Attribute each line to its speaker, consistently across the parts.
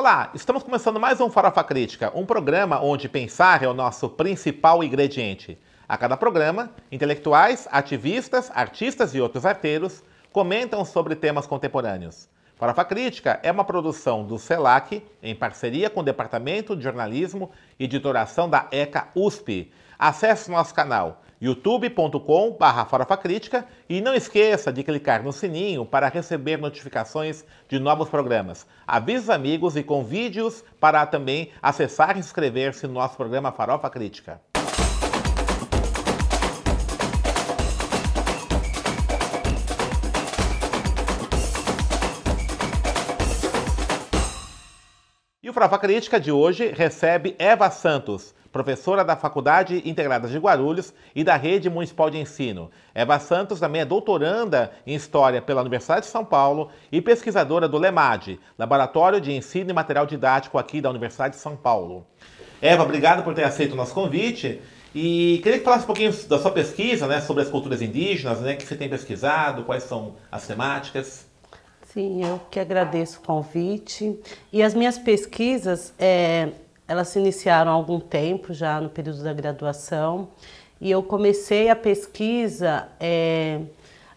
Speaker 1: Olá, estamos começando mais um Farofa Crítica, um programa onde pensar é o nosso principal ingrediente. A cada programa, intelectuais, ativistas, artistas e outros arteiros comentam sobre temas contemporâneos. Farofa Crítica é uma produção do CELAC, em parceria com o Departamento de Jornalismo e Editoração da ECA USP. Acesse nosso canal youtube.com farofacrítica e não esqueça de clicar no sininho para receber notificações de novos programas. Avise os amigos e convide-os para também acessar e inscrever-se no nosso programa Farofa Crítica. E o Farofa Crítica de hoje recebe Eva Santos, professora da Faculdade Integrada de Guarulhos e da Rede Municipal de Ensino. Eva Santos também é doutoranda em História pela Universidade de São Paulo e pesquisadora do LEMAD, Laboratório de Ensino e Material Didático aqui da Universidade de São Paulo. Eva, obrigado por ter aceito o nosso convite. E queria que falasse um pouquinho da sua pesquisa né, sobre as culturas indígenas, né, que você tem pesquisado, quais são as temáticas.
Speaker 2: Sim, eu que agradeço o convite. E as minhas pesquisas, é, elas se iniciaram há algum tempo, já no período da graduação, e eu comecei a pesquisa é,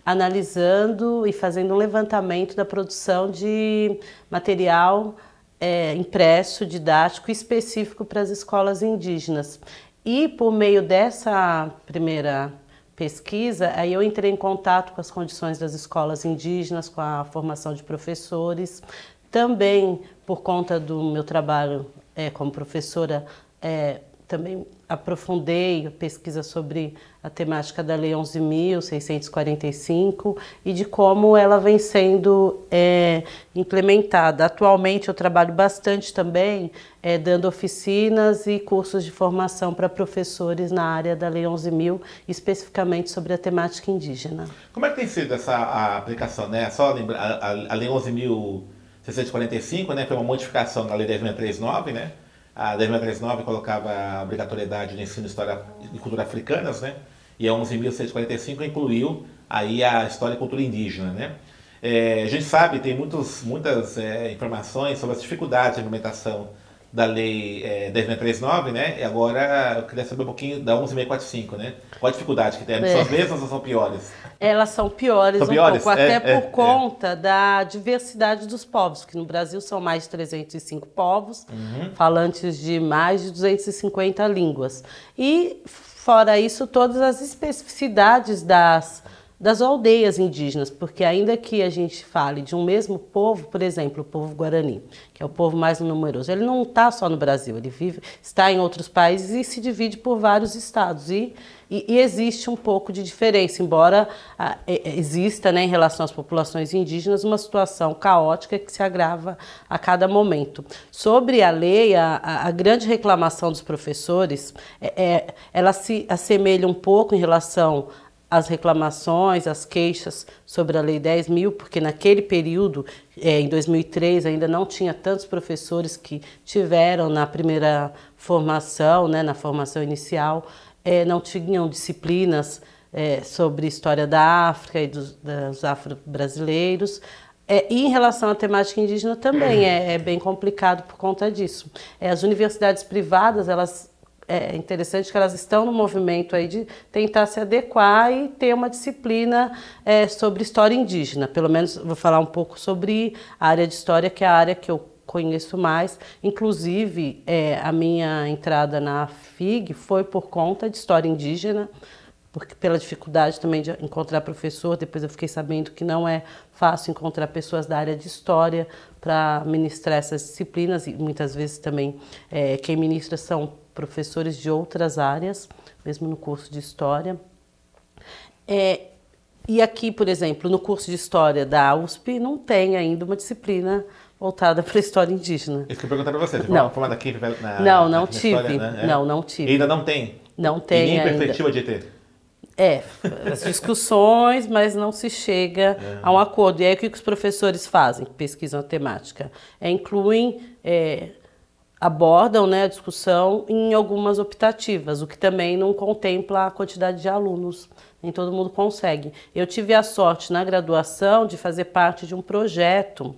Speaker 2: analisando e fazendo um levantamento da produção de material é, impresso, didático específico para as escolas indígenas. E por meio dessa primeira pesquisa, aí eu entrei em contato com as condições das escolas indígenas, com a formação de professores, também por conta do meu trabalho é, como professora, é, também aprofundei a pesquisa sobre a temática da Lei 11.645 e de como ela vem sendo é, implementada. Atualmente eu trabalho bastante também é, dando oficinas e cursos de formação para professores na área da Lei 11.000, especificamente sobre a temática indígena.
Speaker 1: Como é que tem sido essa aplicação? Né? Só lembrar, a, a Lei 11.000 645, né, foi uma modificação da Lei 10.639, né? A 10.639 colocava a obrigatoriedade de ensino de história e cultura africanas, né? E a 11.645 incluiu aí a história e cultura indígena, né? É, a gente sabe, tem muitos, muitas é, informações sobre as dificuldades de implementação da lei é, 10.639, né? E agora eu queria saber um pouquinho da 11.645, né? Qual a dificuldade que tem? É. São as mesmas ou são piores?
Speaker 2: Elas são piores são um piores? pouco, é, até é, por é. conta da diversidade dos povos, que no Brasil são mais de 305 povos, uhum. falantes de mais de 250 línguas. E, fora isso, todas as especificidades das das aldeias indígenas, porque ainda que a gente fale de um mesmo povo, por exemplo, o povo guarani, que é o povo mais numeroso, ele não está só no Brasil, ele vive, está em outros países e se divide por vários estados e, e, e existe um pouco de diferença, embora a, exista, né, em relação às populações indígenas, uma situação caótica que se agrava a cada momento. Sobre a lei, a, a grande reclamação dos professores, é, é, ela se assemelha um pouco em relação as reclamações, as queixas sobre a Lei 10 mil, porque naquele período, é, em 2003, ainda não tinha tantos professores que tiveram na primeira formação, né, na formação inicial, é, não tinham disciplinas é, sobre história da África e dos, dos afro-brasileiros. É, e em relação à temática indígena também é, é bem complicado por conta disso. É, as universidades privadas, elas é interessante que elas estão no movimento aí de tentar se adequar e ter uma disciplina é, sobre história indígena. Pelo menos vou falar um pouco sobre a área de história, que é a área que eu conheço mais. Inclusive, é, a minha entrada na FIG foi por conta de história indígena, porque pela dificuldade também de encontrar professor, depois eu fiquei sabendo que não é fácil encontrar pessoas da área de história para ministrar essas disciplinas e muitas vezes também é, quem ministra são professores de outras áreas, mesmo no curso de História. É, e aqui, por exemplo, no curso de História da USP, não tem ainda uma disciplina voltada para a história indígena.
Speaker 1: Isso que eu perguntar para você, você
Speaker 2: não.
Speaker 1: formada aqui
Speaker 2: na, não, não tive, história, né? É. não, não tive.
Speaker 1: E ainda não tem?
Speaker 2: Não tem
Speaker 1: e nem
Speaker 2: ainda.
Speaker 1: perspectiva de ter?
Speaker 2: É, as discussões, mas não se chega é. a um acordo. E aí o que os professores fazem, pesquisam a temática? É, incluem é, abordam né, a discussão em algumas optativas, o que também não contempla a quantidade de alunos, nem todo mundo consegue. Eu tive a sorte na graduação de fazer parte de um projeto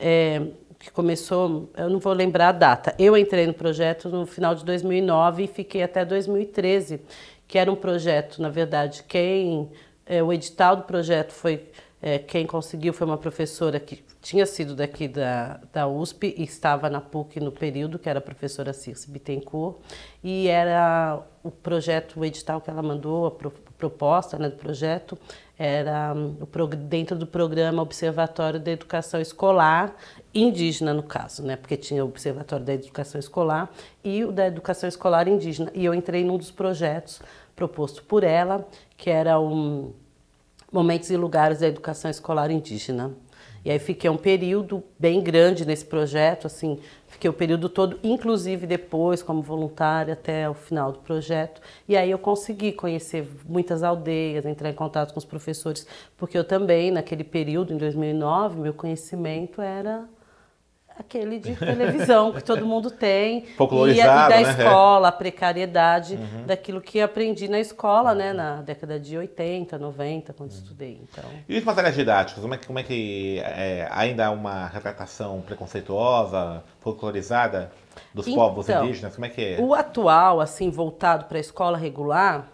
Speaker 2: é, que começou, eu não vou lembrar a data. Eu entrei no projeto no final de 2009 e fiquei até 2013, que era um projeto, na verdade, quem é, o edital do projeto foi é, quem conseguiu foi uma professora que tinha sido daqui da, da USP e estava na PUC no período, que era a professora Circe Bittencourt, e era o projeto, o edital que ela mandou, a pro, proposta né, do projeto, era um, dentro do programa Observatório da Educação Escolar, indígena no caso, né, porque tinha o Observatório da Educação Escolar e o da Educação Escolar Indígena, e eu entrei num dos projetos proposto por ela, que era um Momentos e Lugares da Educação Escolar Indígena. E aí fiquei um período bem grande nesse projeto, assim, fiquei o período todo, inclusive depois como voluntária até o final do projeto. E aí eu consegui conhecer muitas aldeias, entrar em contato com os professores, porque eu também naquele período em 2009, meu conhecimento era aquele de televisão que todo mundo tem
Speaker 1: e, e da
Speaker 2: né? escola, a precariedade uhum. daquilo que aprendi na escola, né, na década de 80, 90, quando uhum. estudei. Então.
Speaker 1: E os materiais didáticos, como é que, como é que é, ainda há uma retratação preconceituosa, folclorizada dos então, povos indígenas? Como é que é?
Speaker 2: O atual, assim, voltado para a escola regular,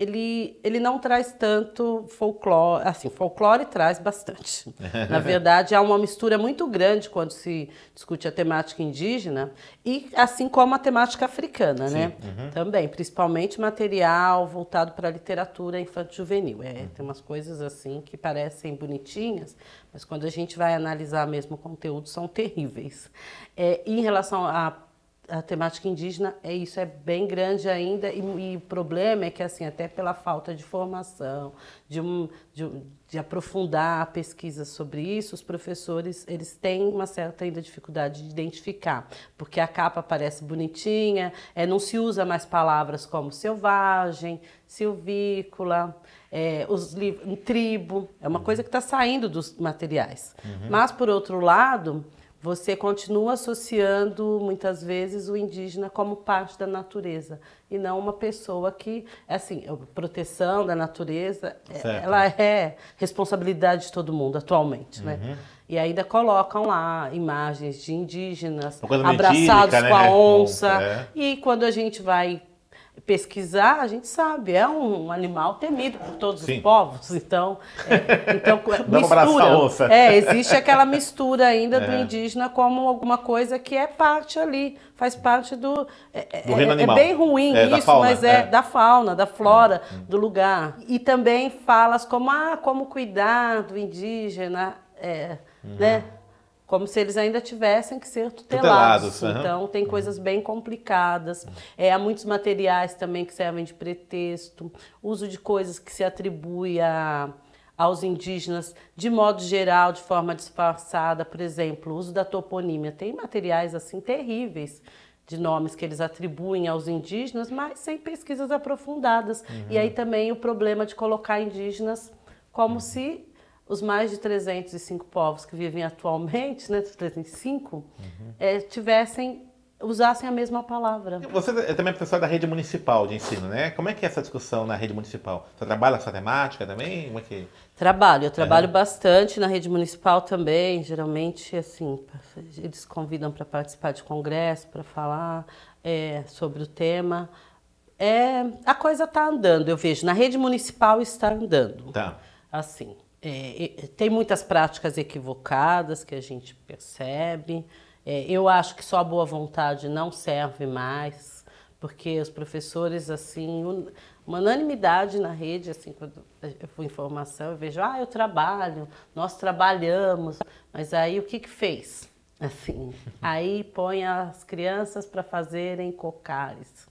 Speaker 2: ele, ele não traz tanto folclore, assim, folclore traz bastante. Na verdade, há uma mistura muito grande quando se discute a temática indígena e assim como a temática africana, Sim. né? Uhum. Também, principalmente material voltado para a literatura infanto-juvenil. É, uhum. Tem umas coisas assim que parecem bonitinhas, mas quando a gente vai analisar mesmo o conteúdo, são terríveis. É, em relação a a temática indígena é isso, é bem grande ainda e, e, o problema é que assim até pela falta de formação, de, um, de, de, aprofundar a pesquisa sobre isso, os professores eles têm uma certa ainda dificuldade de identificar, porque a capa parece bonitinha, é, não se usa mais palavras como selvagem, silvícola, é, os livros, tribo, é uma coisa que está saindo dos materiais. Uhum. Mas por outro lado você continua associando muitas vezes o indígena como parte da natureza e não uma pessoa que, assim, proteção da natureza, é, certo. ela é responsabilidade de todo mundo atualmente, né? uhum. né? E ainda colocam lá imagens de indígenas abraçados com a né? onça. É. E quando a gente vai pesquisar, a gente sabe, é um animal temido por todos Sim. os povos. Então, é, então mistura. É, existe aquela mistura ainda é. do indígena como alguma coisa que é parte ali, faz parte do. É, é
Speaker 1: do é, animal.
Speaker 2: é bem ruim é, isso, fauna, mas é, da fauna, da flora do lugar. E também falas como ah, como cuidar do indígena, uhum. né? Como se eles ainda tivessem que ser tutelados. tutelados então, uhum. tem coisas bem complicadas. É, há muitos materiais também que servem de pretexto, uso de coisas que se atribui a, aos indígenas de modo geral, de forma disfarçada, por exemplo, o uso da toponímia. Tem materiais assim terríveis de nomes que eles atribuem aos indígenas, mas sem pesquisas aprofundadas. Uhum. E aí também o problema de colocar indígenas como uhum. se os mais de 305 povos que vivem atualmente, né, 305, uhum. é, tivessem usassem a mesma palavra.
Speaker 1: Você é também professor da rede municipal de ensino, né? Como é que é essa discussão na rede municipal? Você trabalha essa temática também? Como é que...
Speaker 2: Trabalho, eu trabalho uhum. bastante na rede municipal também. Geralmente, assim, eles convidam para participar de congresso, para falar é, sobre o tema. É, a coisa está andando, eu vejo. Na rede municipal está andando.
Speaker 1: Tá.
Speaker 2: Assim, é, tem muitas práticas equivocadas que a gente percebe. É, eu acho que só a boa vontade não serve mais, porque os professores, assim, uma unanimidade na rede, assim, quando eu for informação, eu vejo, ah, eu trabalho, nós trabalhamos, mas aí o que que fez? Assim, aí põe as crianças para fazerem cocares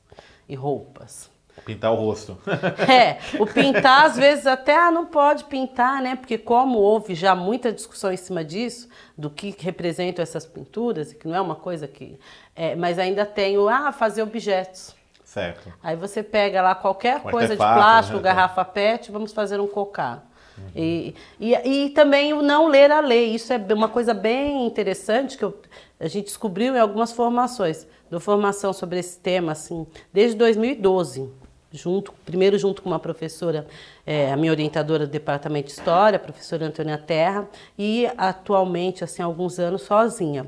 Speaker 2: e roupas.
Speaker 1: Pintar o rosto.
Speaker 2: É, o pintar às vezes até ah, não pode pintar, né? Porque como houve já muita discussão em cima disso, do que representam essas pinturas, que não é uma coisa que... É, mas ainda tem o, ah, fazer objetos.
Speaker 1: Certo.
Speaker 2: Aí você pega lá qualquer coisa de plástico, né? garrafa pet, vamos fazer um cocá. Uhum. E, e, e, também o não ler a lei. Isso é uma coisa bem interessante que eu, a gente descobriu em algumas formações. Dou formação sobre esse tema, assim, desde 2012 junto, primeiro junto com uma professora, é, a minha orientadora do departamento de história, a professora Antônia Terra, e atualmente, assim, há alguns anos sozinha.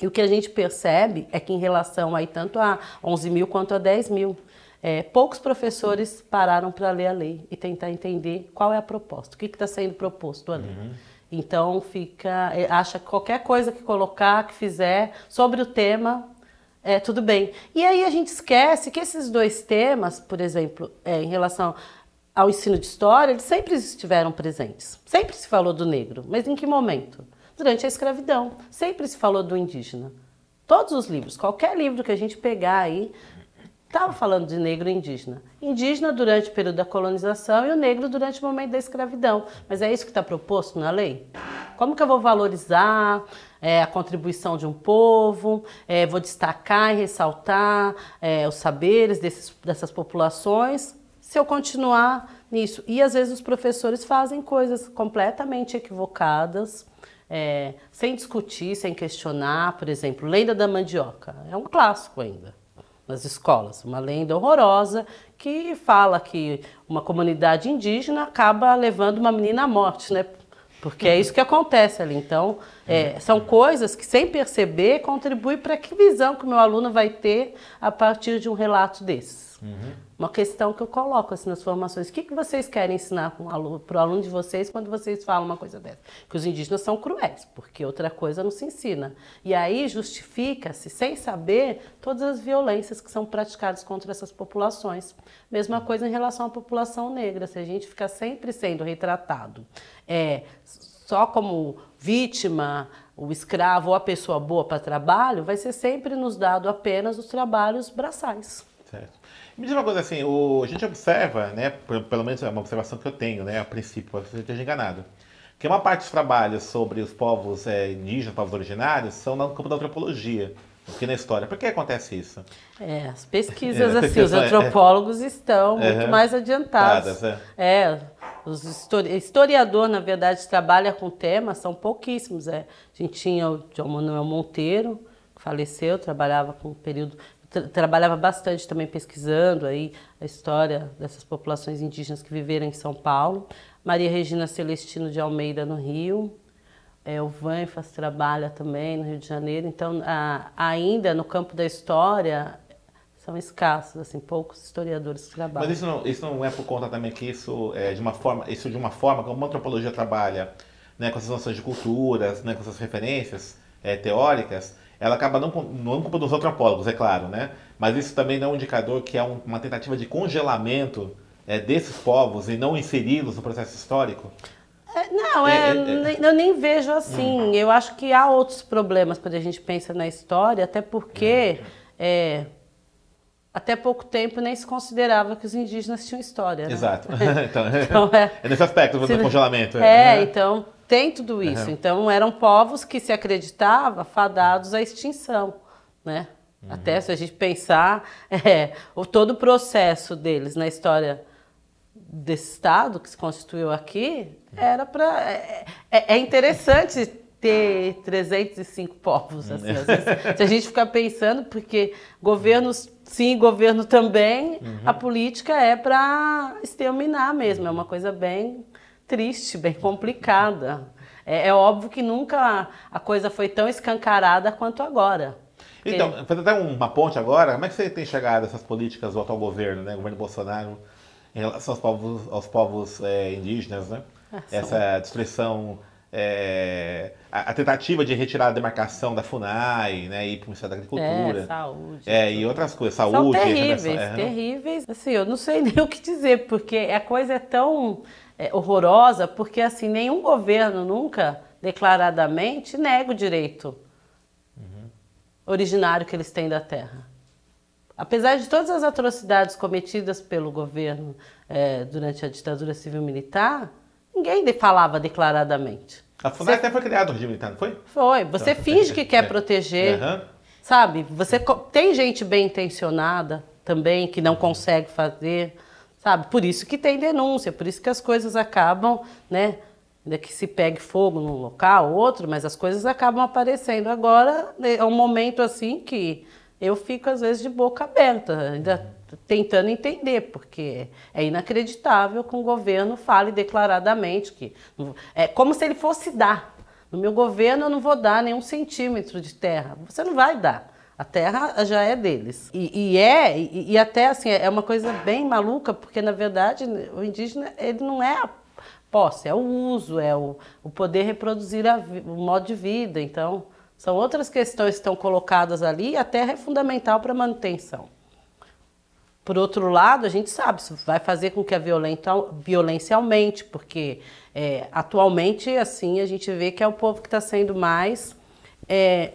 Speaker 2: E o que a gente percebe é que em relação aí tanto a 11 mil quanto a 10 mil, é, poucos professores pararam para ler a lei e tentar entender qual é a proposta, o que está sendo proposto ali. Uhum. Então fica, é, acha que qualquer coisa que colocar, que fizer sobre o tema, é tudo bem. E aí a gente esquece que esses dois temas, por exemplo, é, em relação ao ensino de história, eles sempre estiveram presentes. Sempre se falou do negro, mas em que momento? Durante a escravidão. Sempre se falou do indígena. Todos os livros, qualquer livro que a gente pegar aí, estava falando de negro e indígena. Indígena durante o período da colonização e o negro durante o momento da escravidão. Mas é isso que está proposto na lei? Como que eu vou valorizar é, a contribuição de um povo? É, vou destacar e ressaltar é, os saberes desses, dessas populações? Se eu continuar nisso. E às vezes os professores fazem coisas completamente equivocadas. É, sem discutir, sem questionar, por exemplo, Lenda da Mandioca, é um clássico ainda nas escolas. Uma lenda horrorosa que fala que uma comunidade indígena acaba levando uma menina à morte, né? Porque é isso que acontece ali. Então, é, são coisas que, sem perceber, contribuem para que visão que o meu aluno vai ter a partir de um relato desses. Uhum uma questão que eu coloco assim nas formações. O que, que vocês querem ensinar para o aluno, aluno de vocês quando vocês falam uma coisa dessa? Que os indígenas são cruéis, porque outra coisa não se ensina. E aí justifica-se, sem saber, todas as violências que são praticadas contra essas populações. Mesma coisa em relação à população negra. Se a gente fica sempre sendo retratado é, só como vítima, o escravo ou a pessoa boa para trabalho, vai ser sempre nos dado apenas os trabalhos braçais.
Speaker 1: Certo. Me diz uma coisa assim, o, a gente observa, né, pelo menos é uma observação que eu tenho, né, a princípio, ser que esteja enganado, que uma parte dos trabalhos sobre os povos é, indígenas, povos originários, são no campo da antropologia, aqui na história. Por que acontece isso?
Speaker 2: É, as pesquisas, é, assim, os antropólogos é, estão muito mais adiantados. É. é. os histori historiador, na verdade, trabalha com temas, são pouquíssimos. É. A gente tinha o João Manuel Monteiro, que faleceu, trabalhava com um período tra trabalhava bastante também pesquisando aí a história dessas populações indígenas que viveram em São Paulo. Maria Regina Celestino de Almeida no Rio. É, o Vanfas trabalha também no Rio de Janeiro. Então, a, ainda no campo da história, são escassos, assim, poucos historiadores que trabalham.
Speaker 1: Mas isso não, isso não é por conta também que isso é de uma forma, isso de uma forma como a antropologia trabalha, né, com essas noções de culturas, né, com essas referências é, teóricas, ela acaba não, não culpa dos antropólogos, é claro, né? Mas isso também não é um indicador que é um, uma tentativa de congelamento é, desses povos e não inseri-los no processo histórico?
Speaker 2: É, não, é, é, é, eu nem vejo assim. Hum. Eu acho que há outros problemas quando a gente pensa na história, até porque hum. é, até pouco tempo nem se considerava que os indígenas tinham história. Né?
Speaker 1: Exato. então, então é, é, nesse aspecto do congelamento.
Speaker 2: É, uhum. então tem tudo isso. Uhum. Então eram povos que se acreditava fadados à extinção, né? Uhum. Até se a gente pensar é, o todo o processo deles na história desse estado que se constituiu aqui era para é, é, é, interessante ter 305 povos assim, vezes, se a gente ficar pensando porque governos sim governo também uhum. a política é para exterminar mesmo é uma coisa bem triste, bem complicada. É, é, óbvio que nunca a coisa foi tão escancarada quanto agora.
Speaker 1: Então, fazer até uma ponte agora, como é que você tem chegado essas políticas do atual governo, né, governo Bolsonaro, em relação aos povos, aos povos é, indígenas, né? É, Essa destruição, é, a, a, tentativa de retirar a demarcação da FUNAI, né, ir para o Ministério da Agricultura.
Speaker 2: É, saúde.
Speaker 1: É, e outras coisas, saúde. São
Speaker 2: terríveis, é, terríveis. Assim, eu não sei nem o que dizer, porque a coisa é tão é, horrorosa, porque assim nenhum governo nunca declaradamente nega o direito uhum. originário que eles têm da terra. Apesar de todas as atrocidades cometidas pelo governo é, durante a ditadura civil-militar, ninguém falava declaradamente.
Speaker 1: A FUNAI até foi criada o regime militar, não foi?
Speaker 2: Foi. Você então, finge que quer é. proteger, uhum. sabe? Você tem gente bem intencionada também que não consegue fazer sabe? Por isso que tem denúncia, por isso que as coisas acabam, né? Ainda que se pegue fogo num local, outro, mas as coisas acabam aparecendo. Agora né, é um momento assim que eu fico às vezes de boca aberta, ainda tentando entender, porque é inacreditável que um governo fale declaradamente que é como se ele fosse dar no meu governo eu não vou dar nenhum centímetro de terra. Você não vai dar. A terra já é deles. E, e é, e, e, até assim, é uma coisa bem maluca, porque na verdade o indígena ele não é a posse, é o uso, é o, o poder reproduzir a, o modo de vida. Então, são outras questões que estão colocadas ali e a terra é fundamental para a manutenção. Por outro lado, a gente sabe, isso vai fazer com que a violência aumente, porque é, atualmente, assim, a gente vê que é o povo que está sendo mais é,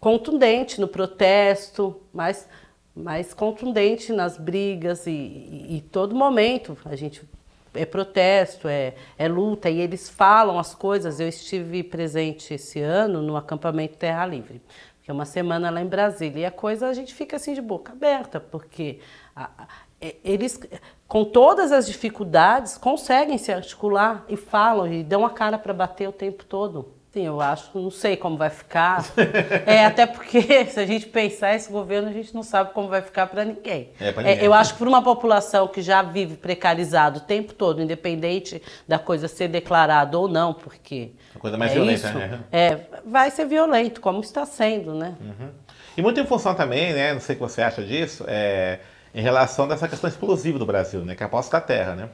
Speaker 2: contundente no protesto, mais, mais contundente nas brigas e, e, e todo momento a gente é protesto, é, é luta e eles falam as coisas. Eu estive presente esse ano no acampamento Terra Livre que é uma semana lá em Brasília. E a coisa a gente fica assim de boca aberta, porque a, a, eles, com todas as dificuldades, conseguem se articular e falam e dão a cara para bater o tempo todo. Sim, eu acho, não sei como vai ficar. é, até porque se a gente pensar esse governo, a gente não sabe como vai ficar para ninguém. É, ninguém. É, eu acho que para uma população que já vive precarizado o tempo todo, independente da coisa ser declarada ou não, porque.
Speaker 1: A coisa mais é violenta, isso, né?
Speaker 2: É, vai ser violento, como está sendo, né?
Speaker 1: Uhum. E muito em função também, né? Não sei o que você acha disso, é, em relação dessa questão explosiva do Brasil, né? Que é a posse da terra, né?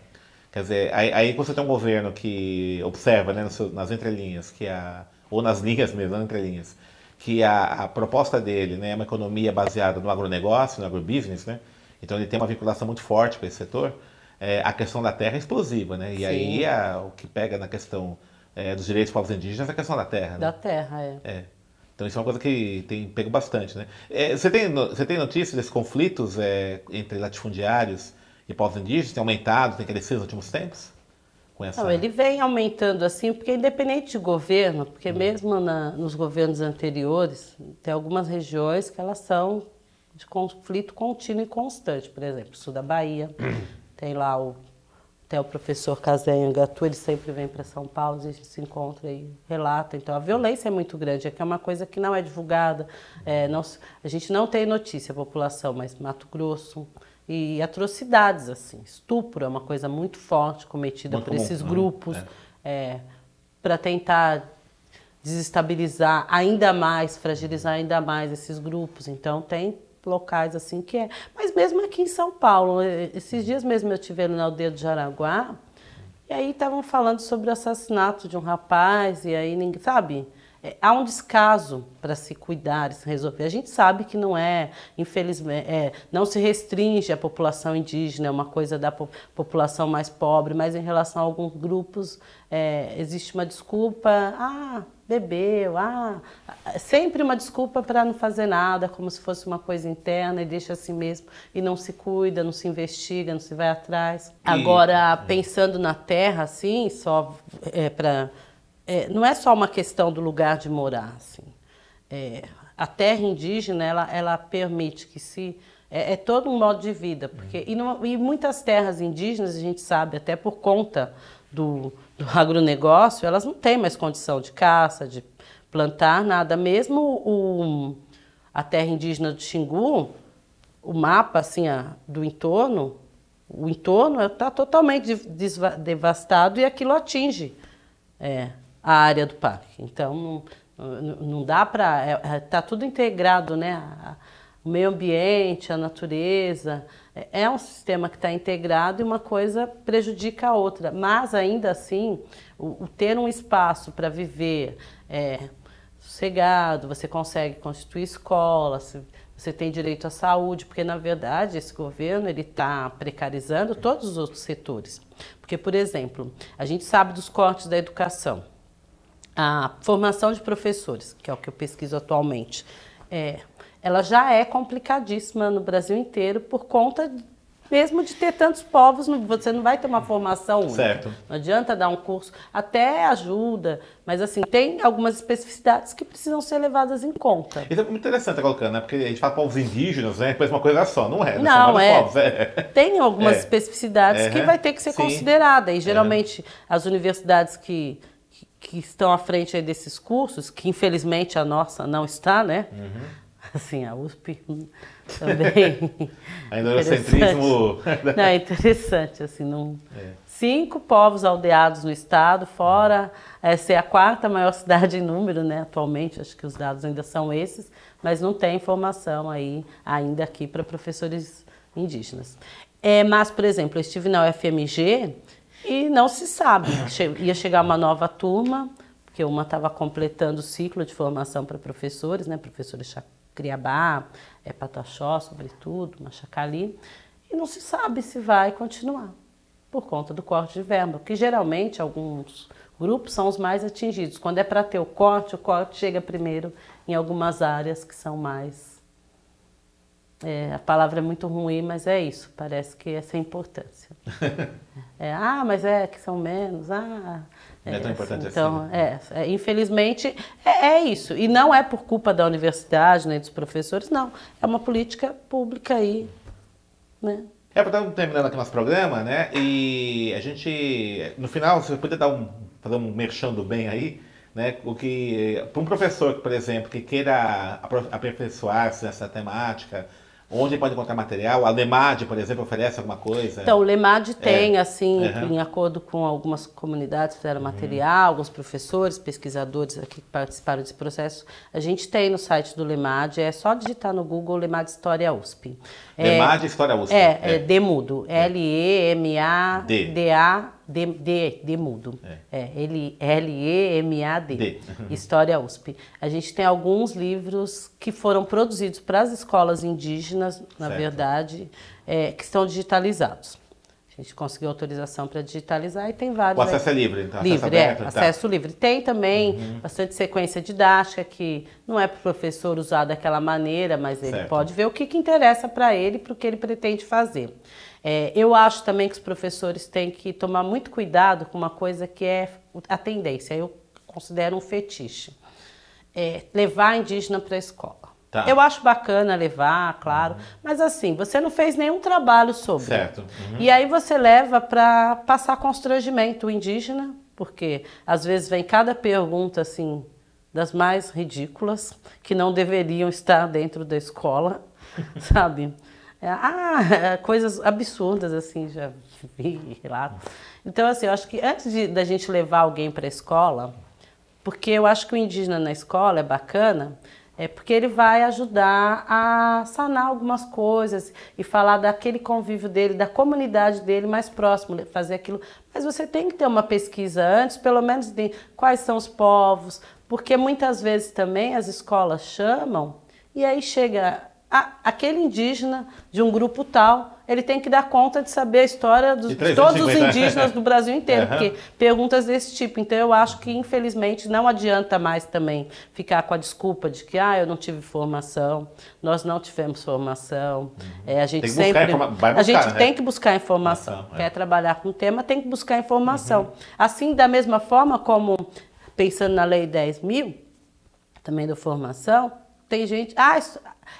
Speaker 1: Quer dizer, aí, aí você tem um governo que observa né, nas entrelinhas, que a, ou nas linhas mesmo, nas entrelinhas, que a, a, proposta dele né, é uma economia baseada no agronegócio, no agrobusiness, né? então ele tem uma vinculação muito forte com esse setor, é, a questão da terra é explosiva, né? E Sim. aí a, o que pega na questão é, dos direitos dos povos indígenas é a questão da terra. Né?
Speaker 2: Da terra, é.
Speaker 1: é. Então isso é uma coisa que tem pego bastante, né? É, você, tem, você tem notícias desses conflitos é, entre latifundiários e povos indígenas tem aumentado, tem crescido nos últimos tempos?
Speaker 2: Essa... Não, ele vem aumentando assim, porque independente de governo, porque hum. mesmo na, nos governos anteriores, tem algumas regiões que elas são de conflito contínuo e constante. Por exemplo, sul da Bahia, hum. tem lá o até o professor Casenha Gatu, ele sempre vem para São Paulo, a gente se encontra e relata. Então, a violência é muito grande, é que é uma coisa que não é divulgada. É, não, a gente não tem notícia, a população, mas Mato Grosso, e atrocidades assim. Estupro é uma coisa muito forte cometida muito por comum, esses né? grupos é. é, para tentar desestabilizar ainda mais, fragilizar ainda mais esses grupos. Então tem locais assim que é. Mas mesmo aqui em São Paulo, esses dias mesmo eu estive na aldeia do Jaraguá e aí estavam falando sobre o assassinato de um rapaz e aí ninguém sabe é, há um descaso para se cuidar, se resolver. A gente sabe que não é, infelizmente, é, não se restringe à população indígena, é uma coisa da po população mais pobre, mas em relação a alguns grupos é, existe uma desculpa, ah, bebeu, ah, sempre uma desculpa para não fazer nada, como se fosse uma coisa interna e deixa assim mesmo e não se cuida, não se investiga, não se vai atrás. Agora, pensando na terra, assim, só é, para é, não é só uma questão do lugar de morar. Assim. É, a terra indígena ela, ela permite que se é, é todo um modo de vida, porque e, e, muitas terras indígenas a gente sabe até por conta do, do agronegócio elas não têm mais condição de caça, de plantar nada. Mesmo o, a terra indígena do Xingu, o mapa assim a, do entorno, o entorno está totalmente devastado e aquilo atinge é, a área do parque. Então, não, não dá para. Está é, é, tá tudo integrado, né? O meio ambiente, a natureza. É, é um sistema que está integrado e uma coisa prejudica a outra. Mas, ainda assim, o, o ter um espaço para viver é, sossegado, você consegue constituir escola, você tem direito à saúde, porque, na verdade, esse governo ele está precarizando todos os outros setores. Porque, por exemplo, a gente sabe dos cortes da educação a formação de professores, que é o que eu pesquiso atualmente, é, ela já é complicadíssima no Brasil inteiro por conta mesmo de ter tantos povos, você não vai ter uma formação única. Certo. Não adianta dar um curso, até ajuda, mas assim, tem algumas especificidades que precisam ser levadas em conta.
Speaker 1: Isso é muito interessante tá colocando, né? Porque a gente fala povos indígenas, né? Depois uma coisa só, não é?
Speaker 2: Não, é. Povos, é. Tem algumas é. especificidades é. que vai ter que ser Sim. considerada. E geralmente as universidades que que estão à frente desses cursos, que infelizmente a nossa não está, né? Uhum. assim, a USP também.
Speaker 1: Ainda o centrismo.
Speaker 2: Não, é interessante, assim, não. É. Cinco povos aldeados no estado, fora essa é a quarta maior cidade em número, né? Atualmente, acho que os dados ainda são esses, mas não tem informação aí ainda aqui para professores indígenas. É, mas, por exemplo, eu estive na UFMG e não se sabe. Ia chegar uma nova turma, porque uma estava completando o ciclo de formação para professores, né? Professores Criabá, é, Pataxó, sobretudo, Machacali, e não se sabe se vai continuar, por conta do corte de verba, que geralmente alguns grupos são os mais atingidos. Quando é para ter o corte, o corte chega primeiro em algumas áreas que são mais é, a palavra é muito ruim, mas é isso. Parece que essa é a importância. é, ah, mas é que são menos. Ah,
Speaker 1: é, é tão importante
Speaker 2: então,
Speaker 1: assim. Né?
Speaker 2: É, é, infelizmente, é, é, isso. E não é por culpa da universidade nem dos professores, não. É uma política pública aí, né?
Speaker 1: É, para terminando aqui nosso programa, né? E a gente, no final, você poderia dar um, fazer um merchando bem aí, né? O que, para um professor, por exemplo, que queira aperfeiçoar-se nessa temática, Onde pode encontrar material? A Lemad, por exemplo, oferece alguma coisa?
Speaker 2: Então, o Lemad é. tem, é. assim, uhum. em acordo com algumas comunidades fizeram uhum. material, alguns professores, pesquisadores aqui que participaram desse processo. A gente tem no site do Lemad, é só digitar no Google Lemad História USP.
Speaker 1: Lemad é, História USP.
Speaker 2: É, é, é Demudo. L-E-M-A-D-A D, D, D mudo. É. é L-E-M-A-D. História USP. A gente tem alguns livros que foram produzidos para as escolas indígenas, na certo. verdade, é, que estão digitalizados. A gente conseguiu autorização para digitalizar e tem vários.
Speaker 1: O acesso é livre, então?
Speaker 2: Livre, acesso aberto, é. Tá. Acesso livre. Tem também uhum. bastante sequência didática que não é para o professor usar daquela maneira, mas ele certo. pode ver o que, que interessa para ele, para o que ele pretende fazer. É, eu acho também que os professores têm que tomar muito cuidado com uma coisa que é a tendência, eu considero um fetiche. É, levar indígena para a escola. Tá. Eu acho bacana levar, claro, uhum. mas assim, você não fez nenhum trabalho sobre.
Speaker 1: Certo. Uhum.
Speaker 2: E aí você leva para passar constrangimento indígena, porque às vezes vem cada pergunta assim das mais ridículas que não deveriam estar dentro da escola, sabe? É, ah, coisas absurdas, assim, já vi relato. Então, assim, eu acho que antes de, da gente levar alguém para a escola, porque eu acho que o indígena na escola é bacana, é porque ele vai ajudar a sanar algumas coisas e falar daquele convívio dele, da comunidade dele mais próximo, fazer aquilo. Mas você tem que ter uma pesquisa antes, pelo menos de quais são os povos, porque muitas vezes também as escolas chamam e aí chega aquele indígena de um grupo tal, ele tem que dar conta de saber a história dos, de todos os indígenas do Brasil inteiro, uhum. porque perguntas desse tipo. Então eu acho que infelizmente não adianta mais também ficar com a desculpa de que ah, eu não tive formação, nós não tivemos formação. Uhum. É, a gente sempre buscar, a gente né? tem que buscar informação. é. Quer trabalhar com o tema, tem que buscar informação. Uhum. Assim, da mesma forma como pensando na lei 10 mil, também da formação, tem gente. Ah,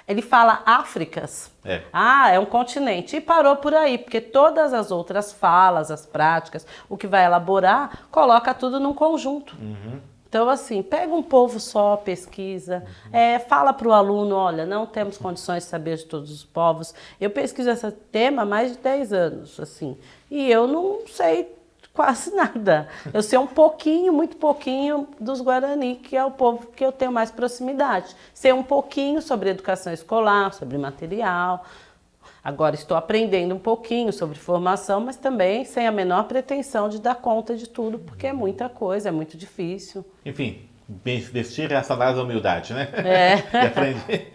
Speaker 2: ele fala Áfricas. É. Ah, é um continente. E parou por aí, porque todas as outras falas, as práticas, o que vai elaborar, coloca tudo num conjunto. Uhum. Então, assim, pega um povo só, pesquisa, uhum. é, fala para o aluno, olha, não temos condições de saber de todos os povos. Eu pesquiso esse tema há mais de 10 anos, assim, e eu não sei quase nada. Eu sei um pouquinho, muito pouquinho dos Guarani, que é o povo que eu tenho mais proximidade. Sei um pouquinho sobre educação escolar, sobre material. Agora estou aprendendo um pouquinho sobre formação, mas também sem a menor pretensão de dar conta de tudo, porque é muita coisa, é muito difícil.
Speaker 1: Enfim, vestir essa da humildade, né? É. e aprender.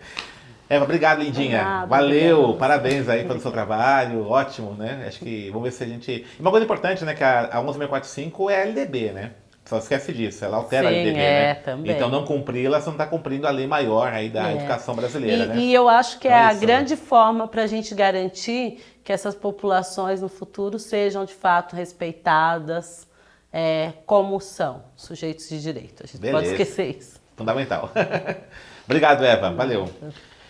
Speaker 1: É, obrigado, Lindinha. Obrigado, Valeu, obrigado. parabéns aí pelo seu trabalho, ótimo, né? Acho que vamos ver se a gente. Uma coisa importante, né? Que a, a 11645 é a LDB, né? Só esquece disso, ela altera
Speaker 2: Sim,
Speaker 1: a LDB,
Speaker 2: é,
Speaker 1: né?
Speaker 2: Também.
Speaker 1: Então não cumpri-la, você não está cumprindo a lei maior aí da é. educação brasileira,
Speaker 2: e,
Speaker 1: né?
Speaker 2: E eu acho que então, é a isso. grande forma para a gente garantir que essas populações no futuro sejam de fato respeitadas é, como são sujeitos de direito. A gente Beleza. pode esquecer isso.
Speaker 1: Fundamental. Obrigado, Eva. Valeu.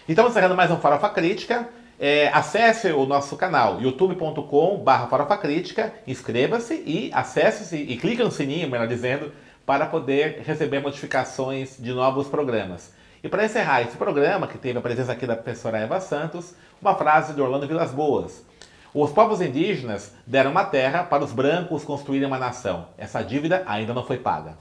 Speaker 1: Então, encerrando mais um Farofa Crítica. É, acesse o nosso canal youtube.com.br Farofa inscreva-se e acesse e clique no sininho, melhor dizendo, para poder receber notificações de novos programas. E para encerrar esse programa, que teve a presença aqui da professora Eva Santos, uma frase de Orlando Vilas Boas. Os povos indígenas deram uma terra para os brancos construírem uma nação. Essa dívida ainda não foi paga.